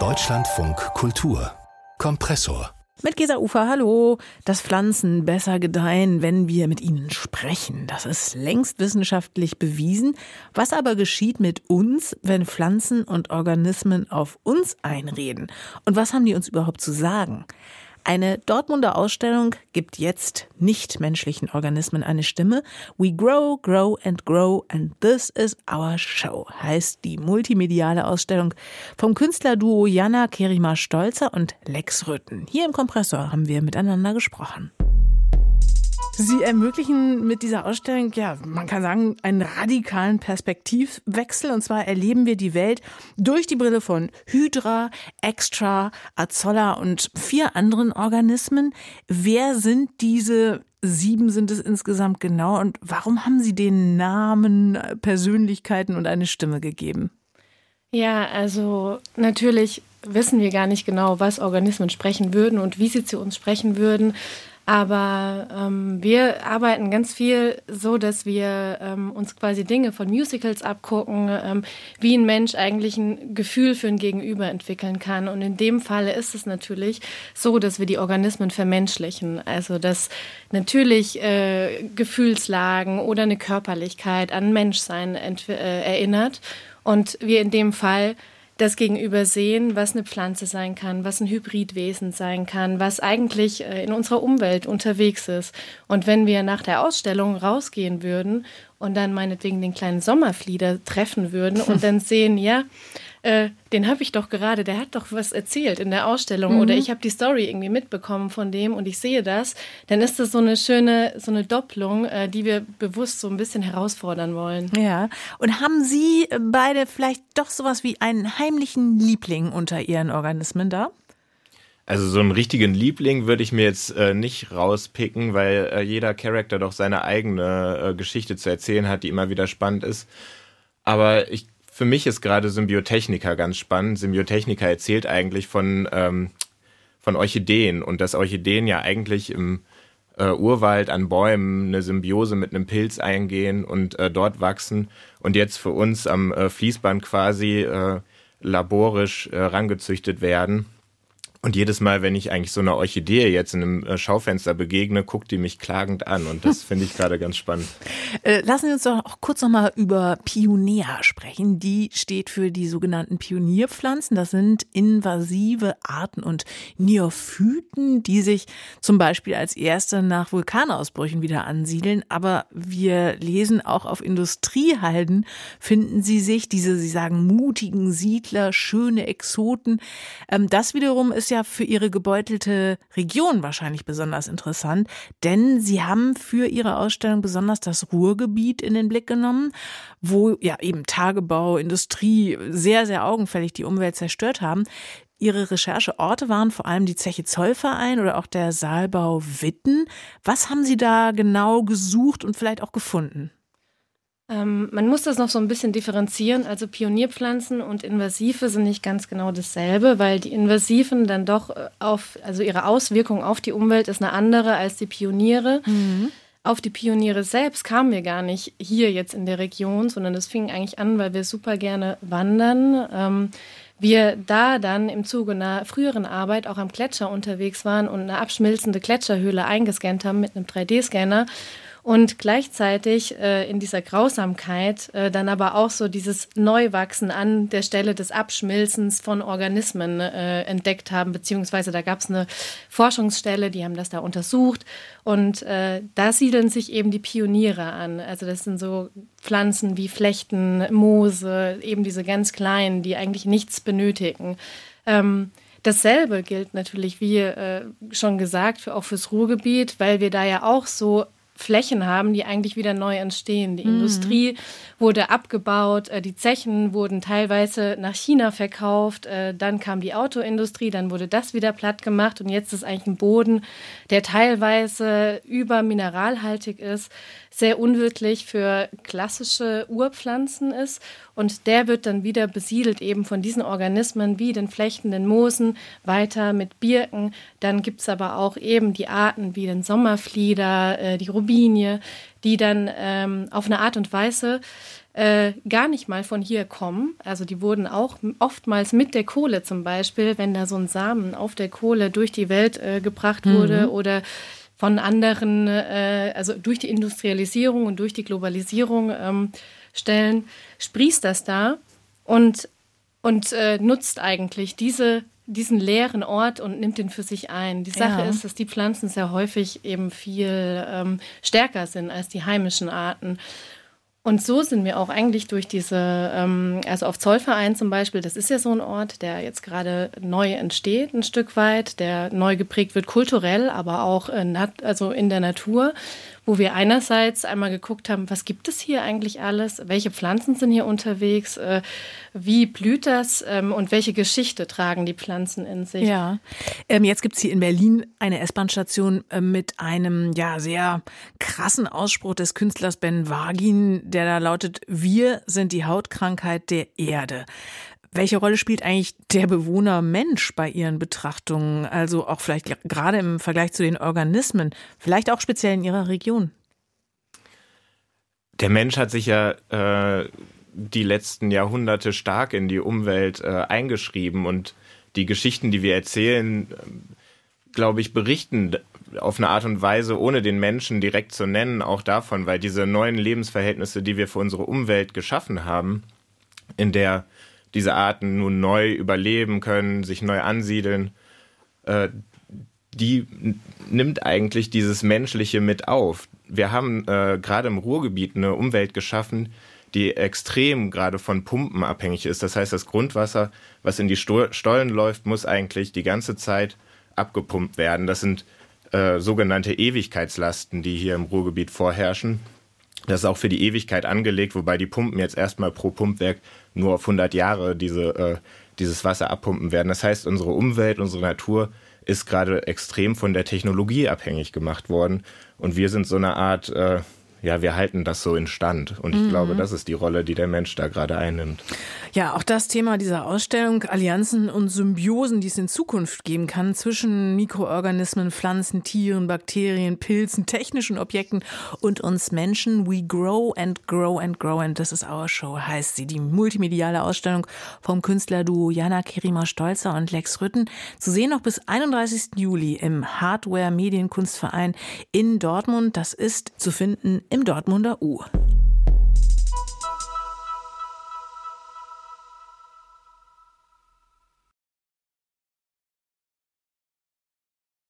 Deutschlandfunk Kultur Kompressor mit Gesa Ufer, hallo. Dass Pflanzen besser gedeihen, wenn wir mit ihnen sprechen. Das ist längst wissenschaftlich bewiesen. Was aber geschieht mit uns, wenn Pflanzen und Organismen auf uns einreden? Und was haben die uns überhaupt zu sagen? Eine Dortmunder Ausstellung gibt jetzt nichtmenschlichen Organismen eine Stimme. We grow, grow and grow and this is our show heißt die multimediale Ausstellung vom Künstlerduo Jana Kerima Stolzer und Lex Rütten. Hier im Kompressor haben wir miteinander gesprochen. Sie ermöglichen mit dieser Ausstellung, ja, man kann sagen, einen radikalen Perspektivwechsel. Und zwar erleben wir die Welt durch die Brille von Hydra, Extra, Azolla und vier anderen Organismen. Wer sind diese sieben sind es insgesamt genau und warum haben Sie den Namen, Persönlichkeiten und eine Stimme gegeben? Ja, also natürlich wissen wir gar nicht genau, was Organismen sprechen würden und wie sie zu uns sprechen würden. Aber ähm, wir arbeiten ganz viel so, dass wir ähm, uns quasi Dinge von Musicals abgucken, ähm, wie ein Mensch eigentlich ein Gefühl für ein Gegenüber entwickeln kann. Und in dem Falle ist es natürlich so, dass wir die Organismen vermenschlichen. Also dass natürlich äh, Gefühlslagen oder eine Körperlichkeit an Menschsein äh, erinnert. Und wir in dem Fall das Gegenüber sehen, was eine Pflanze sein kann, was ein Hybridwesen sein kann, was eigentlich äh, in unserer Umwelt unterwegs ist. Und wenn wir nach der Ausstellung rausgehen würden und dann meinetwegen den kleinen Sommerflieder treffen würden und dann sehen, ja, äh, den habe ich doch gerade, der hat doch was erzählt in der Ausstellung mhm. oder ich habe die Story irgendwie mitbekommen von dem und ich sehe das, dann ist das so eine schöne, so eine Doppelung, äh, die wir bewusst so ein bisschen herausfordern wollen. Ja. Und haben Sie beide vielleicht doch sowas wie einen heimlichen Liebling unter Ihren Organismen da? Also so einen richtigen Liebling würde ich mir jetzt äh, nicht rauspicken, weil äh, jeder Charakter doch seine eigene äh, Geschichte zu erzählen hat, die immer wieder spannend ist. Aber ich für mich ist gerade Symbiotechniker ganz spannend. Symbiotechniker erzählt eigentlich von, ähm, von Orchideen und dass Orchideen ja eigentlich im äh, Urwald an Bäumen eine Symbiose mit einem Pilz eingehen und äh, dort wachsen und jetzt für uns am äh, Fließband quasi äh, laborisch äh, rangezüchtet werden. Und jedes Mal, wenn ich eigentlich so einer Orchidee jetzt in einem äh, Schaufenster begegne, guckt die mich klagend an. Und das finde ich gerade ganz spannend. Äh, lassen Sie uns doch auch kurz nochmal über Pioneer sprechen. Die steht für die sogenannten Pionierpflanzen. Das sind invasive Arten und Neophyten, die sich zum Beispiel als erste nach Vulkanausbrüchen wieder ansiedeln. Aber wir lesen auch auf Industriehalden finden sie sich, diese, Sie sagen, mutigen Siedler, schöne Exoten. Ähm, das wiederum ist ja ja für ihre gebeutelte Region wahrscheinlich besonders interessant, denn sie haben für ihre Ausstellung besonders das Ruhrgebiet in den Blick genommen, wo ja eben Tagebau, Industrie sehr, sehr augenfällig die Umwelt zerstört haben. Ihre Rechercheorte waren vor allem die Zeche Zollverein oder auch der Saalbau Witten. Was haben Sie da genau gesucht und vielleicht auch gefunden? Ähm, man muss das noch so ein bisschen differenzieren. Also Pionierpflanzen und Invasive sind nicht ganz genau dasselbe, weil die Invasiven dann doch äh, auf, also ihre Auswirkung auf die Umwelt ist eine andere als die Pioniere. Mhm. Auf die Pioniere selbst kamen wir gar nicht hier jetzt in der Region, sondern das fing eigentlich an, weil wir super gerne wandern. Ähm, wir da dann im Zuge einer früheren Arbeit auch am Gletscher unterwegs waren und eine abschmilzende Gletscherhöhle eingescannt haben mit einem 3D-Scanner und gleichzeitig äh, in dieser Grausamkeit äh, dann aber auch so dieses Neuwachsen an der Stelle des Abschmilzens von Organismen äh, entdeckt haben, beziehungsweise da gab es eine Forschungsstelle, die haben das da untersucht und äh, da siedeln sich eben die Pioniere an. Also das sind so Pflanzen wie Flechten, Moose, eben diese ganz kleinen, die eigentlich nichts benötigen. Ähm, Dasselbe gilt natürlich, wie äh, schon gesagt, für, auch fürs Ruhrgebiet, weil wir da ja auch so Flächen haben, die eigentlich wieder neu entstehen. Die mhm. Industrie wurde abgebaut, äh, die Zechen wurden teilweise nach China verkauft, äh, dann kam die Autoindustrie, dann wurde das wieder platt gemacht und jetzt ist eigentlich ein Boden, der teilweise übermineralhaltig ist, sehr unwirtlich für klassische Urpflanzen ist und der wird dann wieder besiedelt eben von diesen Organismen wie den flechtenden Moosen, weiter mit Birken. Dann gibt es aber auch eben die Arten wie den Sommerflieder, äh, die Robinie, die dann ähm, auf eine Art und Weise äh, gar nicht mal von hier kommen. Also die wurden auch oftmals mit der Kohle zum Beispiel, wenn da so ein Samen auf der Kohle durch die Welt äh, gebracht wurde mhm. oder von anderen, äh, also durch die Industrialisierung und durch die Globalisierung ähm, Stellen, sprießt das da und, und äh, nutzt eigentlich diese diesen leeren Ort und nimmt den für sich ein. Die Sache ja. ist, dass die Pflanzen sehr häufig eben viel ähm, stärker sind als die heimischen Arten. Und so sind wir auch eigentlich durch diese, ähm, also auf Zollverein zum Beispiel, das ist ja so ein Ort, der jetzt gerade neu entsteht, ein Stück weit, der neu geprägt wird, kulturell, aber auch äh, also in der Natur wo wir einerseits einmal geguckt haben, was gibt es hier eigentlich alles, welche Pflanzen sind hier unterwegs, äh, wie blüht das ähm, und welche Geschichte tragen die Pflanzen in sich. Ja, ähm, jetzt gibt es hier in Berlin eine S-Bahn-Station äh, mit einem ja sehr krassen Ausspruch des Künstlers Ben Wagin, der da lautet, wir sind die Hautkrankheit der Erde. Welche Rolle spielt eigentlich der Bewohner Mensch bei Ihren Betrachtungen? Also auch vielleicht gerade im Vergleich zu den Organismen, vielleicht auch speziell in Ihrer Region? Der Mensch hat sich ja äh, die letzten Jahrhunderte stark in die Umwelt äh, eingeschrieben und die Geschichten, die wir erzählen, äh, glaube ich, berichten auf eine Art und Weise, ohne den Menschen direkt zu nennen, auch davon, weil diese neuen Lebensverhältnisse, die wir für unsere Umwelt geschaffen haben, in der diese Arten nun neu überleben können, sich neu ansiedeln, äh, die nimmt eigentlich dieses Menschliche mit auf. Wir haben äh, gerade im Ruhrgebiet eine Umwelt geschaffen, die extrem gerade von Pumpen abhängig ist. Das heißt, das Grundwasser, was in die Stollen läuft, muss eigentlich die ganze Zeit abgepumpt werden. Das sind äh, sogenannte Ewigkeitslasten, die hier im Ruhrgebiet vorherrschen. Das ist auch für die Ewigkeit angelegt, wobei die Pumpen jetzt erstmal pro Pumpwerk nur auf 100 Jahre diese, äh, dieses Wasser abpumpen werden. Das heißt, unsere Umwelt, unsere Natur ist gerade extrem von der Technologie abhängig gemacht worden. Und wir sind so eine Art äh, ja, wir halten das so in Stand. Und ich mhm. glaube, das ist die Rolle, die der Mensch da gerade einnimmt. Ja, auch das Thema dieser Ausstellung, Allianzen und Symbiosen, die es in Zukunft geben kann zwischen Mikroorganismen, Pflanzen, Tieren, Bakterien, Pilzen, technischen Objekten und uns Menschen. We grow and grow and grow and this is our show, heißt sie. Die multimediale Ausstellung vom Künstlerduo Jana Kerima Stolzer und Lex Rütten. Zu sehen noch bis 31. Juli im Hardware Medienkunstverein in Dortmund. Das ist zu finden im Dortmunder U.